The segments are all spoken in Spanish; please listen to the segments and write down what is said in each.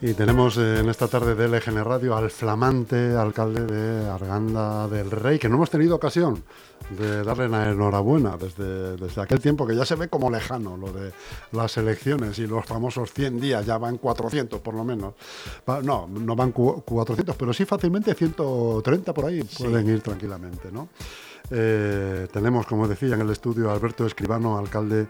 Y tenemos eh, en esta tarde de LGN Radio al flamante alcalde de Arganda del Rey, que no hemos tenido ocasión de darle la enhorabuena desde, desde aquel tiempo que ya se ve como lejano lo de las elecciones y los famosos 100 días, ya van 400 por lo menos. no, no van 400, pero sí fácilmente 130 por ahí pueden ir tranquilamente, ¿no? Eh, tenemos, como decía, en el estudio Alberto Escribano, alcalde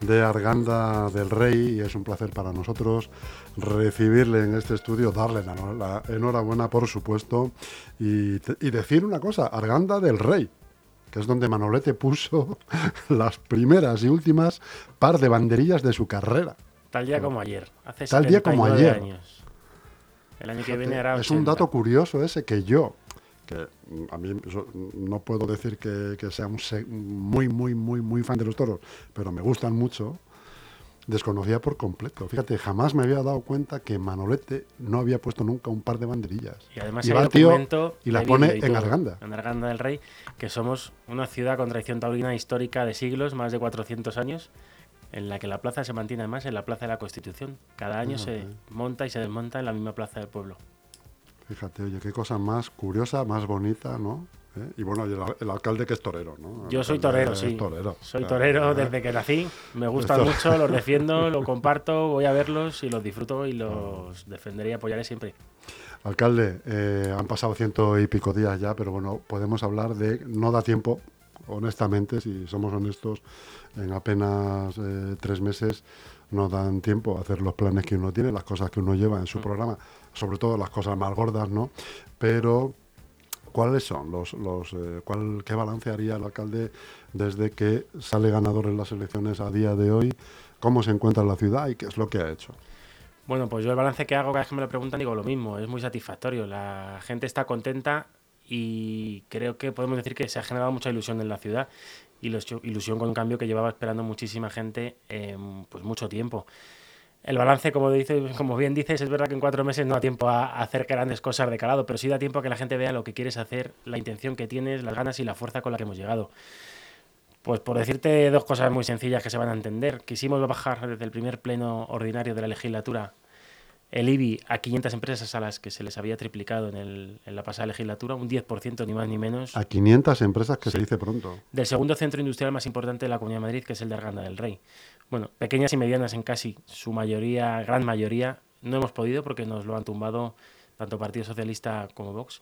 de Arganda del Rey, y es un placer para nosotros recibirle en este estudio, darle la, enhorabuena, por supuesto, y, decir una cosa, Arganda del Rey, que es donde Manolete puso las primeras y últimas par de banderillas de su carrera. Tal día como ayer, hace Tal día como ayer. años. El año que viene era Es un dato curioso ese que yo, que a mí no puedo decir que, sea un muy, muy, muy, muy fan de los toros, pero me gustan mucho, desconocía por completo. Fíjate, jamás me había dado cuenta que Manolete no había puesto nunca un par de banderillas. Y además y tío y la pone en Arganda. En Arganda del Rey, que somos una ciudad con tradición taurina histórica de siglos, más de 400 años, en la que la plaza se mantiene además en la Plaza de la Constitución. Cada año se monta y se desmonta en la misma plaza del pueblo. Fíjate, oye, qué cosa más curiosa, más bonita, ¿no? ¿Eh? Y bueno, el, alcalde que es torero, ¿no? Yo soy torero, sí. Soy torero desde que nací. Me gusta mucho, los defiendo, lo comparto, voy a verlos y los disfruto y los defenderé y apoyaré siempre. Alcalde, eh, han pasado ciento y pico días ya, pero bueno, podemos hablar de. No da tiempo, honestamente, si somos honestos, en apenas eh, tres meses no dan tiempo a hacer los planes que uno tiene, las cosas que uno lleva en su mm. programa, sobre todo las cosas más gordas, ¿no? Pero ¿Cuáles son los, los eh, cuál, qué balance haría el alcalde desde que sale ganador en las elecciones a día de hoy? ¿Cómo se encuentra en la ciudad y qué es lo que ha hecho? Bueno, pues yo el balance que hago cada vez que me lo preguntan digo lo mismo, es muy satisfactorio. La gente está contenta y creo que podemos decir que se ha generado mucha ilusión en la ciudad y ilusión con un cambio que llevaba esperando muchísima gente pues mucho tiempo. El balance, como, bien dices, es verdad que en cuatro meses no da tiempo a, hacer grandes cosas de calado, pero sí da tiempo a que la gente vea lo que quieres hacer, la intención que tienes, las ganas y la fuerza con la que hemos llegado. Pues por decirte dos cosas muy sencillas que se van a entender. Quisimos bajar desde el primer pleno ordinario de la legislatura el IBI a 500 empresas a las que se les había triplicado en, el, en la pasada legislatura, un 10% ni más ni menos. A 500 empresas que se dice pronto. Del segundo centro industrial más importante de la Comunidad de Madrid, que es el de Arganda del Rey. Bueno, pequeñas y medianas en casi su mayoría, gran mayoría, no hemos podido porque nos lo han tumbado tanto Partido Socialista como Vox.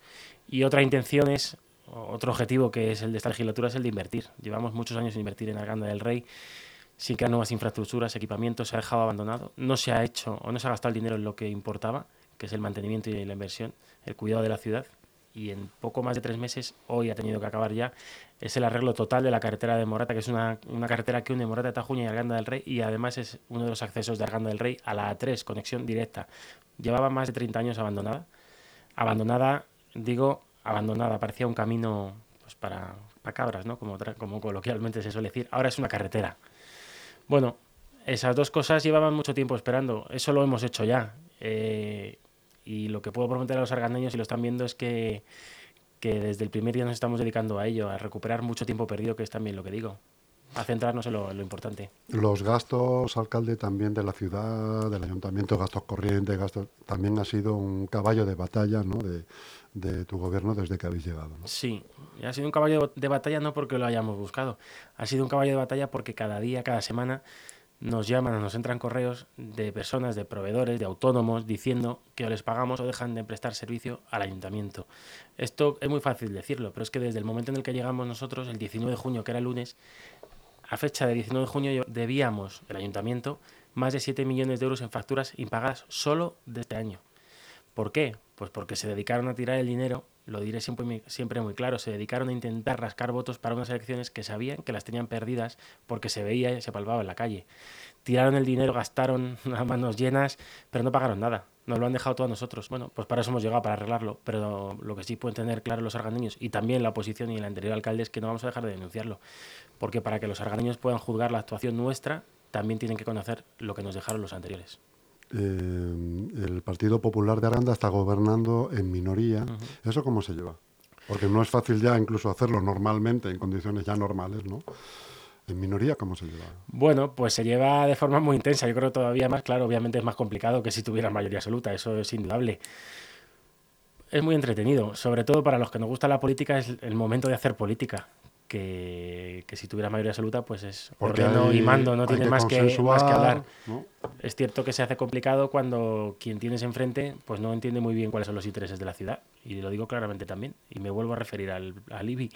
Y otra intención es, otro objetivo que es el de esta legislatura es el de invertir. Llevamos muchos años sin invertir en Arganda del Rey sin crear nuevas infraestructuras, equipamientos, se ha dejado abandonado, no se ha hecho o no se ha gastado el dinero en lo que importaba, que es el mantenimiento y la inversión, el cuidado de la ciudad. Y en poco más de tres meses, hoy ha tenido que acabar ya, es el arreglo total de la carretera de Morata, que es una, carretera que une Morata de Tajuña y Arganda del Rey, y además es uno de los accesos de Arganda del Rey a la A3, conexión directa. Llevaba más de 30 años abandonada. Abandonada, digo, abandonada, parecía un camino pues para, para cabras, ¿no? Como, como coloquialmente se suele decir. Ahora es una carretera. Bueno, esas dos cosas llevaban mucho tiempo esperando. Eso lo hemos hecho ya. Eh, y lo que puedo prometer a los argandeños, si lo están viendo, es que, desde el primer día nos estamos dedicando a ello, a recuperar mucho tiempo perdido, que es también lo que digo. A centrarnos en lo, importante. Los gastos, alcalde, también de la ciudad, del ayuntamiento, gastos corrientes, gastos, también ha sido un caballo de batalla ¿no? de, tu gobierno desde que habéis llegado. Sí, ha sido un caballo de batalla no porque lo hayamos buscado, ha sido un caballo de batalla porque cada día, cada semana nos llaman, nos entran correos de personas, de proveedores, de autónomos, diciendo que o les pagamos o dejan de prestar servicio al ayuntamiento. Esto es muy fácil decirlo, pero es que desde el momento en el que llegamos nosotros, el 19 de junio, que era el lunes, a fecha de 19 de junio debíamos, el ayuntamiento, más de 7 millones de euros en facturas impagadas solo de este año. ¿Por qué? Pues porque se dedicaron a tirar el dinero, lo diré siempre, siempre muy claro, se dedicaron a intentar rascar votos para unas elecciones que sabían que las tenían perdidas porque se veía y se palpaba en la calle. Tiraron el dinero, gastaron a manos llenas, pero no pagaron nada. Nos lo han dejado todo a nosotros. Bueno, pues para eso hemos llegado, para arreglarlo. Pero lo que sí pueden tener claro los arganeños y también la oposición y el anterior alcalde es que no vamos a dejar de denunciarlo. Porque para que los arganeños puedan juzgar la actuación nuestra, también tienen que conocer lo que nos dejaron los anteriores. Eh, el Partido Popular de Aranda está gobernando en minoría. ¿Eso cómo se lleva? Porque no es fácil ya incluso hacerlo normalmente, en condiciones ya normales, ¿no? ¿En minoría cómo se lleva? Bueno, pues se lleva de forma muy intensa. Yo creo todavía más, claro, obviamente es más complicado que si tuviera mayoría absoluta, eso es indudable. Es muy entretenido, sobre todo para los que nos gusta la política, es el momento de hacer política que, si tuviera mayoría absoluta, pues es Porque ordeno hay- y mando, no tiene más que, más que hablar. ¿no? Es cierto que se hace complicado cuando quien tienes enfrente pues no entiende muy bien cuáles son los intereses de la ciudad. Y lo digo claramente también. Y me vuelvo a referir al, al IBI.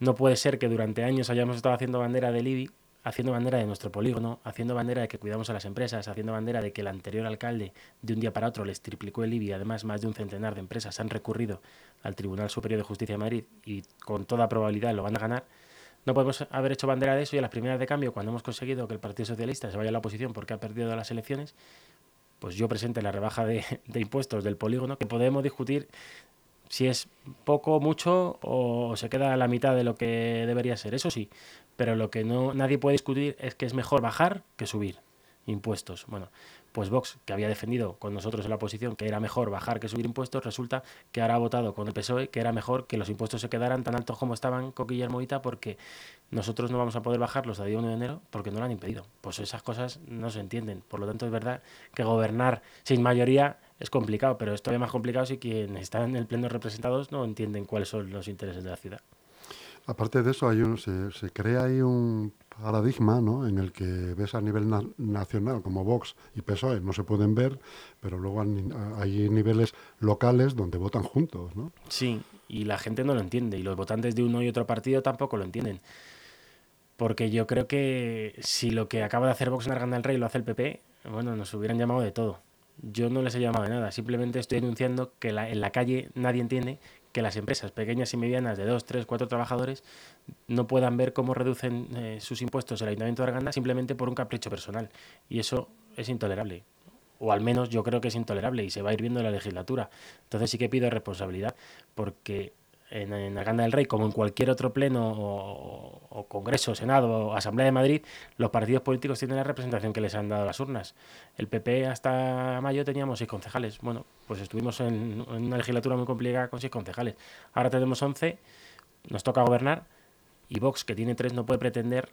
No puede ser que durante años hayamos estado haciendo bandera del IBI, haciendo bandera de nuestro polígono, haciendo bandera de que cuidamos a las empresas, haciendo bandera de que el anterior alcalde de un día para otro les triplicó el IBI. Además, más de un centenar de empresas han recurrido al Tribunal Superior de Justicia de Madrid y con toda probabilidad lo van a ganar. No podemos haber hecho bandera de eso y a las primeras de cambio, cuando hemos conseguido que el Partido Socialista se vaya a la oposición porque ha perdido las elecciones, pues yo presente la rebaja de, de impuestos del polígono, que podemos discutir si es poco, mucho o se queda a la mitad de lo que debería ser. Eso sí, pero lo que no nadie puede discutir es que es mejor bajar que subir impuestos. Bueno, pues Vox, que había defendido con nosotros en la oposición que era mejor bajar que subir impuestos, resulta que ahora ha votado con el PSOE que era mejor que los impuestos se quedaran tan altos como estaban con Guillermo Ita porque nosotros no vamos a poder bajarlos a día 1 de enero porque no lo han impedido. Pues esas cosas no se entienden. Por lo tanto, es verdad que gobernar sin mayoría es complicado, pero es todavía más complicado si quienes están en el pleno representados no entienden cuáles son los intereses de la ciudad. Aparte de eso, hay un, se, se crea ahí un paradigma ¿no? en el que ves a nivel na- nacional como Vox y PSOE no se pueden ver, pero luego hay, hay niveles locales donde votan juntos. ¿no? Sí, y la gente no lo entiende, y los votantes de uno y otro partido tampoco lo entienden. Porque yo creo que si lo que acaba de hacer Vox en Arganda del Rey lo hace el PP, bueno, nos hubieran llamado de todo. Yo no les he llamado de nada, simplemente estoy denunciando que la- en la calle nadie entiende que las empresas pequeñas y medianas de dos, tres, cuatro trabajadores no puedan ver cómo reducen eh, sus impuestos el Ayuntamiento de Arganda simplemente por un capricho personal. Y eso es intolerable. O al menos yo creo que es intolerable y se va a ir viendo en la legislatura. Entonces sí que pido responsabilidad, porque en, en Arganda del Rey, como en cualquier otro pleno o, o Congreso, Senado o Asamblea de Madrid, los partidos políticos tienen la representación que les han dado las urnas. El PP hasta mayo teníamos seis concejales. Bueno, pues estuvimos en, una legislatura muy complicada con seis concejales. Ahora tenemos 11, nos toca gobernar y Vox, que tiene tres, no puede pretender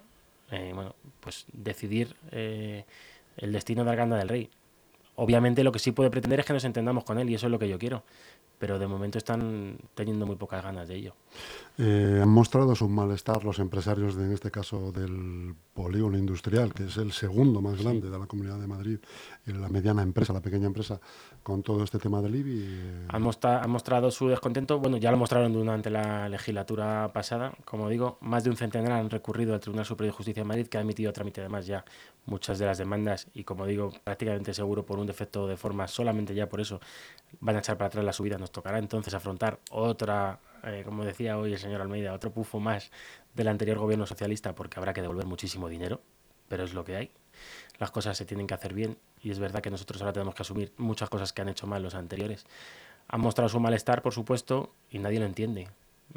eh, bueno, pues decidir eh, el destino de Arganda del Rey. Obviamente lo que sí puede pretender es que nos entendamos con él y eso es lo que yo quiero. Pero de momento están teniendo muy pocas ganas de ello. Eh, han mostrado su malestar los empresarios, de, en este caso del polígono industrial, que es el segundo más grande de la Comunidad de Madrid, y la mediana empresa, la pequeña empresa, con todo este tema del IBI. eh, Han, mostra- han mostrado su descontento, bueno, ya lo mostraron durante la legislatura pasada, como digo, más de un centenar han recurrido al Tribunal Superior de Justicia de Madrid, que ha emitido a trámite además ya muchas de las demandas y, como digo, prácticamente seguro por un defecto de forma, solamente ya por eso van a echar para atrás la subida. Nos tocará entonces afrontar otra, eh, como decía hoy el señor Almeida, otro pufo más del anterior gobierno socialista, porque habrá que devolver muchísimo dinero, pero es lo que hay. Las cosas se tienen que hacer bien y es verdad que nosotros ahora tenemos que asumir muchas cosas que han hecho mal los anteriores. Han mostrado su malestar, por supuesto, y nadie lo entiende.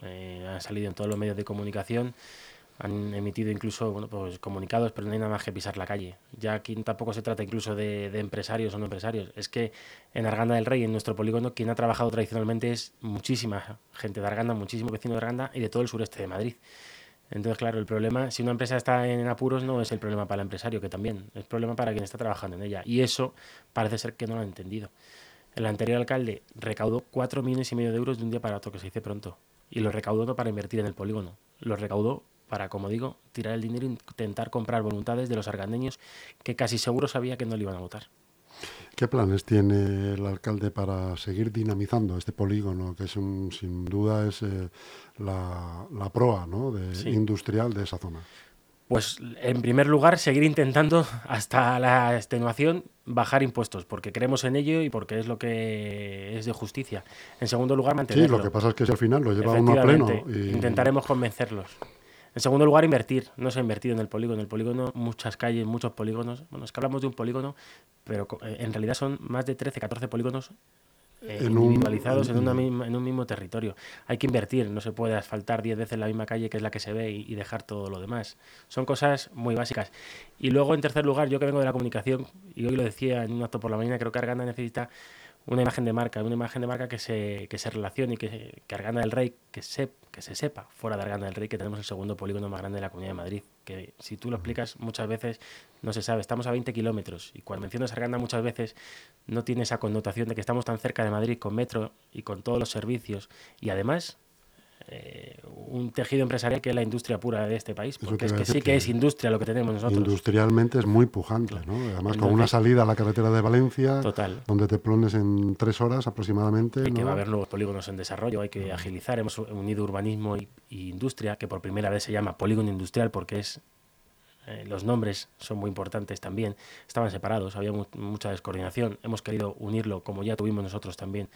Eh, han salido en todos los medios de comunicación, han emitido incluso pues, comunicados, pero no hay nada más que pisar la calle. Ya aquí tampoco se trata incluso de, empresarios o no empresarios. Es que en Arganda del Rey, en nuestro polígono, quien ha trabajado tradicionalmente es muchísima gente de Arganda, muchísimo vecino de Arganda y de todo el sureste de Madrid. Entonces, claro, el problema, si una empresa está en apuros, no es el problema para el empresario, que también, es problema para quien está trabajando en ella. Y eso parece ser que no lo han entendido. El anterior alcalde recaudó 4 millones y medio de euros de un día para otro, que se dice pronto. Y lo recaudó no para invertir en el polígono, lo recaudó para, como digo, tirar el dinero e intentar comprar voluntades de los argandeños que casi seguro sabía que no le iban a votar. ¿Qué planes tiene el alcalde para seguir dinamizando este polígono, que es un, sin duda es eh, la, la proa ¿no? de, Sí. industrial de esa zona? Pues en primer lugar, seguir intentando hasta la extenuación bajar impuestos, porque creemos en ello y porque es lo que es de justicia. En segundo lugar, Sí, mantenerlo. lo que pasa es que si al final lo lleva uno a pleno y Intentaremos convencerlos. En segundo lugar, invertir. No se ha invertido en el polígono. En el polígono, muchas calles, muchos polígonos. Bueno, es que hablamos de un polígono, pero eh, en realidad son más de 13, 14 polígonos eh, individualizados en, en, un mismo territorio. Hay que invertir, no se puede asfaltar 10 veces la misma calle que es la que se ve y, dejar todo lo demás. Son cosas muy básicas. Y luego, en tercer lugar, yo que vengo de la comunicación, y hoy lo decía en un acto por la mañana, creo que Arganda necesita una imagen de marca, una imagen de marca que se, que se relacione y que, que Arganda del Rey, que, se, que se sepa fuera de Arganda del Rey que tenemos el segundo polígono más grande de la Comunidad de Madrid. Que si tú lo explicas muchas veces no se sabe, estamos a 20 kilómetros y cuando mencionas Arganda muchas veces no tiene esa connotación de que estamos tan cerca de Madrid con metro y con todos los servicios y además eh, un tejido empresarial que es la industria pura de este país, porque es que sí que, es industria lo que tenemos nosotros. Industrialmente es muy pujante, ¿no? Además con una salida a la carretera de Valencia, donde te pones en tres horas aproximadamente. Y que va a haber nuevos polígonos en desarrollo, hay que agilizar, hemos unido urbanismo y, industria, que por primera vez se llama polígono industrial porque es eh, los nombres son muy importantes también. Estaban separados, había mucha descoordinación. Hemos querido unirlo, como ya tuvimos nosotros también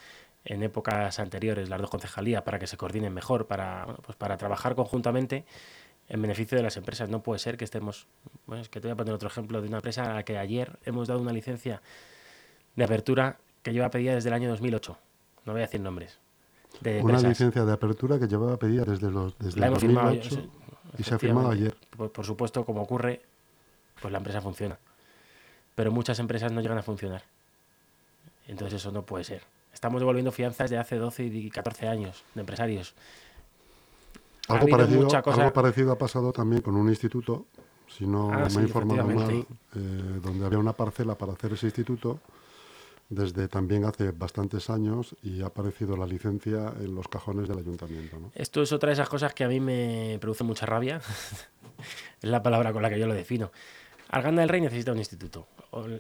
en épocas anteriores las dos concejalías para que se coordinen mejor, para, pues para trabajar conjuntamente en beneficio de las empresas. No puede ser que estemos, bueno, es que te voy a poner otro ejemplo de una empresa a la que ayer hemos dado una licencia de apertura que lleva pedida desde el año 2008. No voy a decir nombres. una licencia de apertura que llevaba pedida desde los desde el 2008 y se ha firmado ayer. Por, por supuesto, como ocurre, pues la empresa funciona. Pero muchas empresas no llegan a funcionar. Entonces eso no puede ser. Estamos devolviendo fianzas de hace 12 y 14 años de empresarios. Algo parecido, algo parecido, ha pasado también con un instituto, si no ah, me he informado mal, eh, donde había una parcela para hacer ese instituto desde también hace bastantes años y ha aparecido la licencia en los cajones del ayuntamiento. Esto es otra de esas cosas que a mí me produce mucha rabia, es la palabra con la que yo lo defino. Arganda del Rey necesita un instituto.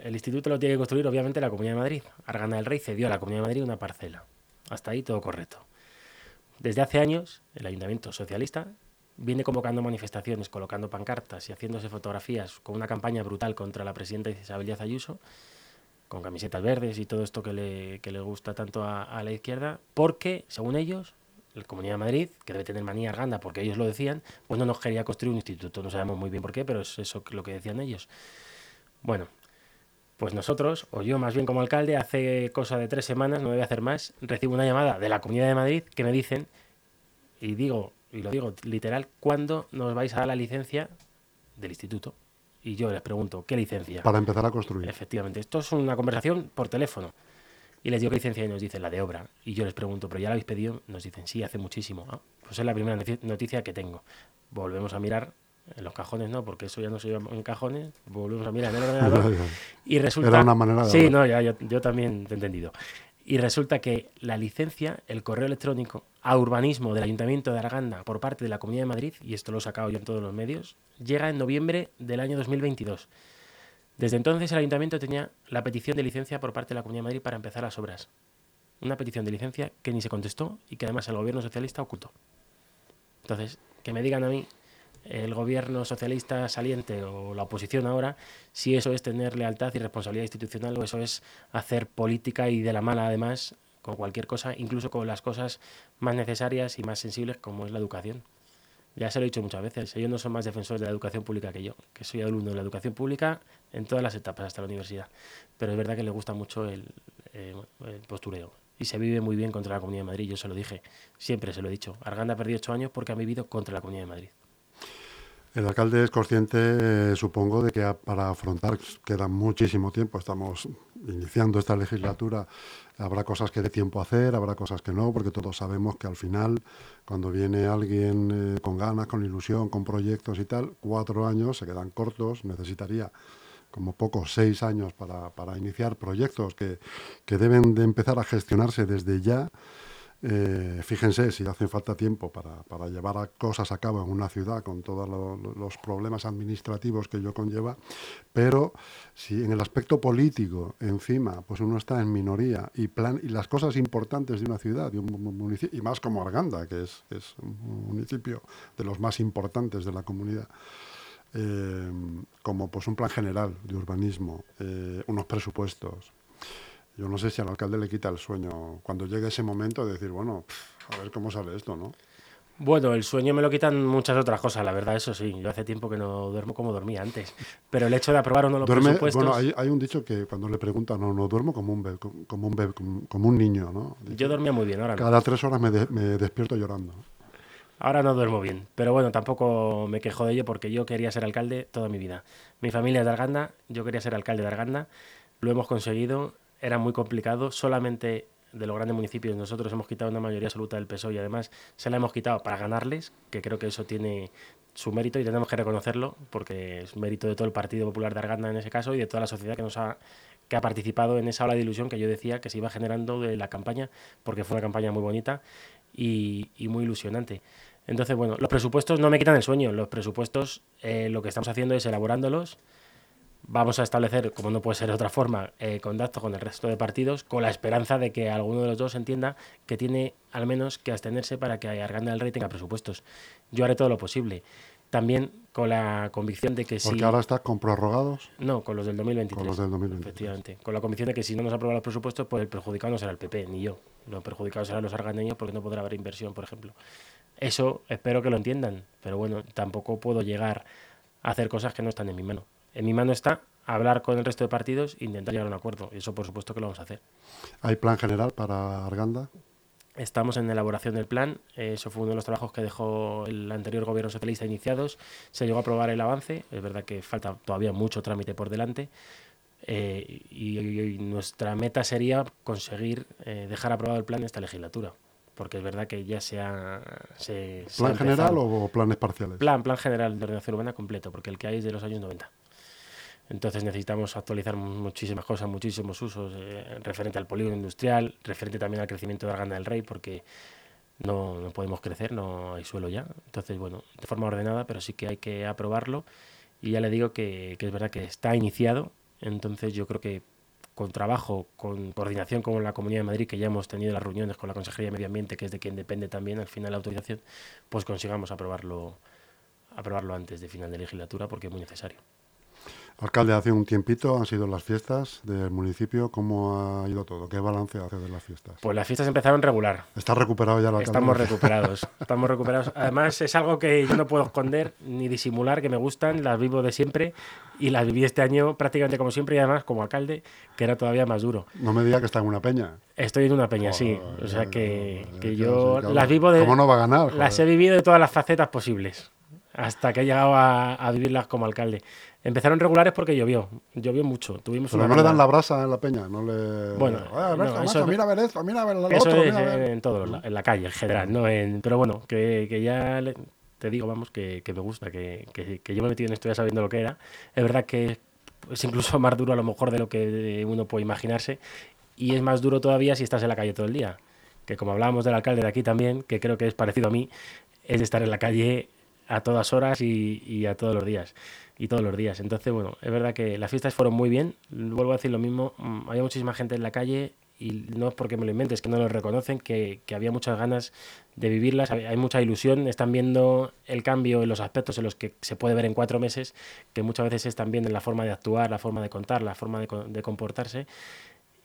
El instituto lo tiene que construir, obviamente, la Comunidad de Madrid. Arganda del Rey cedió a la Comunidad de Madrid una parcela. Hasta ahí todo correcto. Desde hace años, el Ayuntamiento Socialista viene convocando manifestaciones, colocando pancartas y haciéndose fotografías con una campaña brutal contra la presidenta Isabel Díaz Ayuso, con camisetas verdes y todo esto que le, le gusta tanto a la izquierda, porque, según ellos, la Comunidad de Madrid, que debe tener manía Arganda porque ellos lo decían, pues no nos quería construir un instituto. No sabemos muy bien por qué, pero es eso lo que decían ellos. Bueno, pues nosotros, o yo más bien como alcalde, hace cosa de tres semanas, no a hacer más, recibo una llamada de la Comunidad de Madrid que me dicen, y digo, y lo digo literal, ¿cuándo nos vais a dar la licencia del instituto? Y yo les pregunto, ¿qué licencia? Para empezar a construir. Efectivamente, esto es una conversación por teléfono. Y les digo qué licencia y nos dicen la de obra. Y yo les pregunto, ¿pero ya la habéis pedido? Nos dicen, sí, hace muchísimo. Ah, pues es la primera noticia que tengo. Volvemos a mirar en los cajones, no, porque eso ya no se lleva en cajones. Volvemos a mirar en el ordenador. y resulta. Era una manera de. Sí, no, ya, yo, yo también te he entendido. Y resulta que la licencia, el correo electrónico a urbanismo del Ayuntamiento de Arganda por parte de la Comunidad de Madrid, y esto lo he sacado yo en todos los medios, llega en noviembre del año 2022. Desde entonces el ayuntamiento tenía la petición de licencia por parte de la Comunidad de Madrid para empezar las obras. Una petición de licencia que ni se contestó y que además el gobierno socialista ocultó. Entonces, que me digan a mí el gobierno socialista saliente o la oposición ahora si eso es tener lealtad y responsabilidad institucional o eso es hacer política y de la mala además con cualquier cosa, incluso con las cosas más necesarias y más sensibles como es la educación. Ya se lo he dicho muchas veces, ellos no son más defensores de la educación pública que yo, que soy alumno de la educación pública en todas las etapas hasta la universidad. Pero es verdad que les gusta mucho el, eh, postureo. Y se vive muy bien contra la Comunidad de Madrid, yo se lo dije, siempre se lo he dicho. Arganda ha perdido ocho años porque ha vivido contra la Comunidad de Madrid. El alcalde es consciente, eh, supongo, de que para afrontar queda muchísimo tiempo. Estamos iniciando esta legislatura. Habrá cosas que dé tiempo a hacer, habrá cosas que no, porque todos sabemos que al final, cuando viene alguien eh, con ganas, con ilusión, con proyectos y tal, cuatro años se quedan cortos. Necesitaría como poco seis años para, para iniciar proyectos que, que deben de empezar a gestionarse desde ya eh, fíjense si hace falta tiempo para, para, llevar cosas a cabo en una ciudad con todos los problemas administrativos que ello conlleva, pero si en el aspecto político encima pues uno está en minoría y, plan, y las cosas importantes de una ciudad, y más como Arganda, que es, es un municipio de los más importantes de la comunidad, eh, como pues un plan general de urbanismo, eh, unos presupuestos, yo no sé si al alcalde le quita el sueño cuando llegue ese momento de decir, bueno, a ver cómo sale esto, ¿no? Bueno, el sueño me lo quitan muchas otras cosas, la verdad, eso sí. Yo hace tiempo que no duermo como dormía antes. Pero el hecho de aprobar o no los Duerme, presupuestos... bueno, hay, hay un dicho que cuando le preguntan, no, no duermo como un bebé, como un, bebé, como, como un niño, ¿no? Dice, Yo dormía muy bien, ahora no. Cada tres horas me, de- me despierto llorando. Ahora no duermo bien, pero bueno, tampoco me quejo de ello porque yo quería ser alcalde toda mi vida. Mi familia es de Arganda, yo quería ser alcalde de Arganda, lo hemos conseguido, era muy complicado, solamente de los grandes municipios nosotros hemos quitado una mayoría absoluta del PSOE y además se la hemos quitado para ganarles, que creo que eso tiene su mérito y tenemos que reconocerlo porque es mérito de todo el Partido Popular de Arganda en ese caso y de toda la sociedad que nos ha que ha participado en esa ola de ilusión que yo decía que se iba generando de la campaña, porque fue una campaña muy bonita y, y muy ilusionante. Entonces, bueno, los presupuestos no me quitan el sueño. Los presupuestos, eh, lo que estamos haciendo es elaborándolos. Vamos a establecer, como no puede ser de otra forma, eh, contacto con el resto de partidos, con la esperanza de que alguno de los dos entienda que tiene al menos que abstenerse para que Arganda del Rey tenga presupuestos. Yo haré todo lo posible. También con la convicción de que si... Porque ahora estás con prorrogados. No, con los del 2023. Con los del 2023. Efectivamente. Con la convicción de que si no nos aprueban los presupuestos, pues el perjudicado no será el PP, ni yo. Los perjudicados serán los argandeños porque no podrá haber inversión, por ejemplo. Eso espero que lo entiendan, pero bueno, tampoco puedo llegar a hacer cosas que no están en mi mano. En mi mano está hablar con el resto de partidos e intentar llegar a un acuerdo. Y eso, por supuesto, que lo vamos a hacer. ¿Hay plan general para Arganda? Estamos en elaboración del plan. eh, Eso fue uno de los trabajos que dejó el anterior gobierno socialista iniciados. Se llegó a aprobar el avance. Es verdad que falta todavía mucho trámite por delante. eh, y, y nuestra meta sería conseguir eh, dejar aprobado el plan esta legislatura. Porque es verdad que ya se ha. Se, se ha ¿Plan general o planes parciales? Plan, plan general de ordenación urbana completo, porque el que hay es de los años 90. Entonces necesitamos actualizar muchísimas cosas, muchísimos usos, eh, referente al polígono industrial, referente también al crecimiento de Arganda del Rey, porque no, podemos crecer, no hay suelo ya. Entonces, bueno, de forma ordenada, pero sí que hay que aprobarlo. Y ya le digo que, que es verdad que está iniciado, entonces yo creo que con trabajo, con coordinación con la Comunidad de Madrid, que ya hemos tenido las reuniones con la Consejería de Medio Ambiente, que es de quien depende también al final la autorización, pues consigamos aprobarlo, aprobarlo antes de final de legislatura, porque es muy necesario. Alcalde, hace un tiempito han sido las fiestas del municipio. ¿Cómo ha ido todo? ¿Qué balance hace de las fiestas? Pues las fiestas empezaron regular. ¿Está recuperado ya el alcalde? Estamos recuperados. Estamos recuperados. Además, es algo que yo no puedo esconder ni disimular, que me gustan, las vivo de siempre y las viví este año prácticamente como siempre y además como alcalde, que era todavía más duro. No me diga que está en una peña. Estoy en una peña, sí. O sea que, que yo las vivo de. ¿Cómo no va a ganar? Las he vivido de todas las facetas posibles. Hasta que he llegado a, a vivirlas como alcalde. Empezaron regulares porque llovió. Llovió mucho. Tuvimos Pero una no le dan la brasa en la peña, no le... Bueno, "Eh, a ver, no, macho, eso- mira a ver esto, mira a ver lo Eso otro, es mira a ver". en todo, la- en la calle en general, ¿no? En, pero bueno, que, que ya le- te digo, vamos, que, que me gusta, que, que, que yo me he metido en esto ya sabiendo lo que era. Es verdad que es incluso más duro a lo mejor de lo que uno puede imaginarse y es más duro todavía si estás en la calle todo el día. Que como hablábamos del alcalde de aquí también, que creo que es parecido a mí, es de estar en la calle a todas horas y, a todos los días. Y todos los días. Entonces, bueno, es verdad que las fiestas fueron muy bien. Vuelvo a decir lo mismo. mm, Había muchísima gente en la calle y no es porque me lo inventes, que no lo reconocen, que, había muchas ganas de vivirlas, hay mucha ilusión, están viendo el cambio en los aspectos en los que se puede ver en cuatro meses, que muchas veces están viendo en la forma de actuar, la forma de contar, la forma de, de comportarse.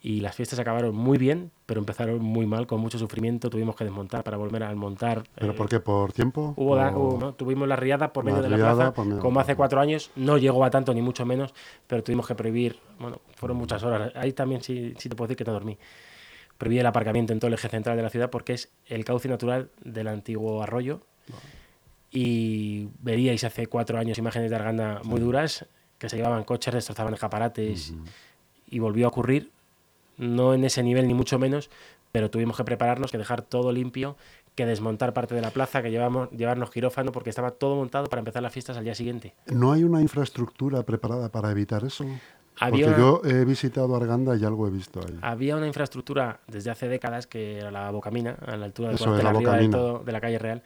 Y las fiestas acabaron muy bien, pero empezaron muy mal, con mucho sufrimiento. Tuvimos que desmontar para volver a montar. ¿Pero eh, por qué? ¿Por tiempo? Hubo la- ¿O- hubo- ¿no? Tuvimos la riada por La medio de la plaza, como hace cuatro años. No llegó a tanto, ni mucho menos, pero tuvimos que prohibir, bueno, fueron muchas horas. Ahí también sí, sí te puedo decir que no dormí. Prohibí el aparcamiento en todo el eje central de la ciudad porque es el cauce natural del antiguo arroyo. Y veríais hace cuatro años imágenes de Arganda muy duras, que se llevaban coches, destrozaban escaparates, y volvió a ocurrir no en ese nivel ni mucho menos, pero tuvimos que prepararnos, que dejar todo limpio, que desmontar parte de la plaza, que llevamos, llevarnos quirófano, porque estaba todo montado para empezar las fiestas al día siguiente. ¿No hay una infraestructura preparada para evitar eso? Había Porque una- yo he visitado Arganda y algo he visto ahí. Había una infraestructura desde hace décadas que era la Bocamina, a la altura del Eso, cuartel la arriba de, todo, de la calle Real,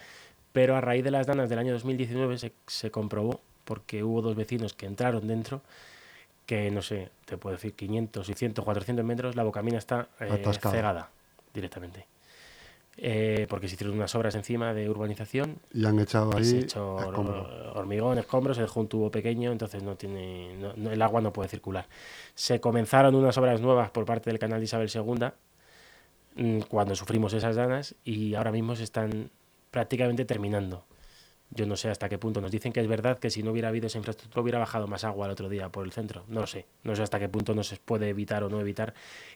pero a raíz de las danas del año 2019 se, se comprobó, porque hubo dos vecinos que entraron dentro, que no sé, te puedo decir 500, 600, 400 metros, la Bocamina está eh, cegada directamente. Eh, porque se hicieron unas obras encima de urbanización Y han echado se ahí echó hormigón, escombros, se dejó un tubo pequeño, entonces no tiene, no- no- el agua no puede circular. Se comenzaron unas obras nuevas por parte del canal de Isabel II mm, cuando sufrimos esas danas y ahora mismo se están prácticamente terminando. Yo no sé hasta qué punto. Nos dicen que es verdad que si no hubiera habido esa infraestructura hubiera bajado más agua el otro día por el centro. No lo sé. No sé hasta qué punto no se puede evitar o no evitar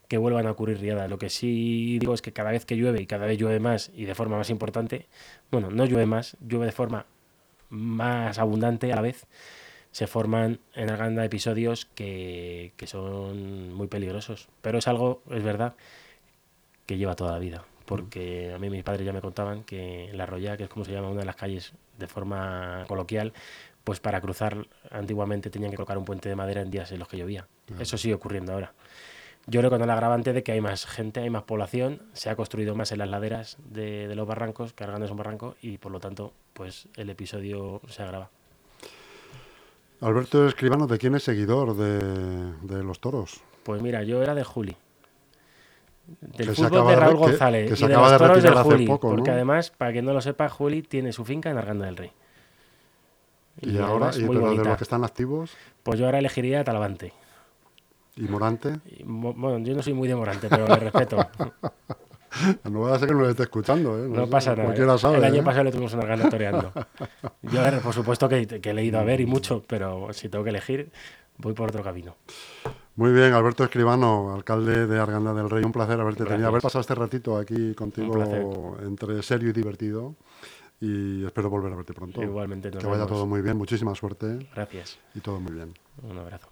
que vuelvan a ocurrir riadas. Lo que sí digo es que cada vez que llueve y cada vez llueve más y de forma más importante, bueno, no llueve más, llueve de forma más abundante a la vez, se forman en Arganda episodios que, que son muy peligrosos. Pero es algo, es verdad, que lleva toda la vida porque a mí mis padres ya me contaban que la Roya, que es como se llama una de las calles de forma coloquial, pues para cruzar antiguamente tenían que colocar un puente de madera en días en los que llovía. Eso sigue ocurriendo ahora. Yo creo que con el agravante de que hay más gente, hay más población, se ha construido más en las laderas de, los barrancos, que Arganda es un barranco, y por lo tanto, pues el episodio se agrava. Alberto Escribano, ¿de quién es seguidor de, de los toros? Pues mira, yo era de Juli del fútbol de Raúl González y de los toros del Juli, porque además, para que no lo sepa, Juli tiene su finca en Arganda del Rey. Y, ahora, y, pero de los que están activos. Pues yo ahora elegiría Talavante. ¿Y Morante? bueno, yo no soy muy de Morante, pero le respeto. no voy a ser que no lo esté escuchando, ¿eh? No, pasa nada. el año ¿eh? pasado le tuvimos una gana toreando. yo, por supuesto, que, que, he leído a ver y mucho, pero si tengo que elegir, voy por otro camino. Muy bien, Alberto Escribano, alcalde de Arganda del Rey, un placer haberte tenido, haber pasado este ratito aquí contigo entre serio y divertido y espero volver a verte pronto. Igualmente, que vaya todo muy bien, muchísima suerte. Gracias. Y todo muy bien. Un abrazo.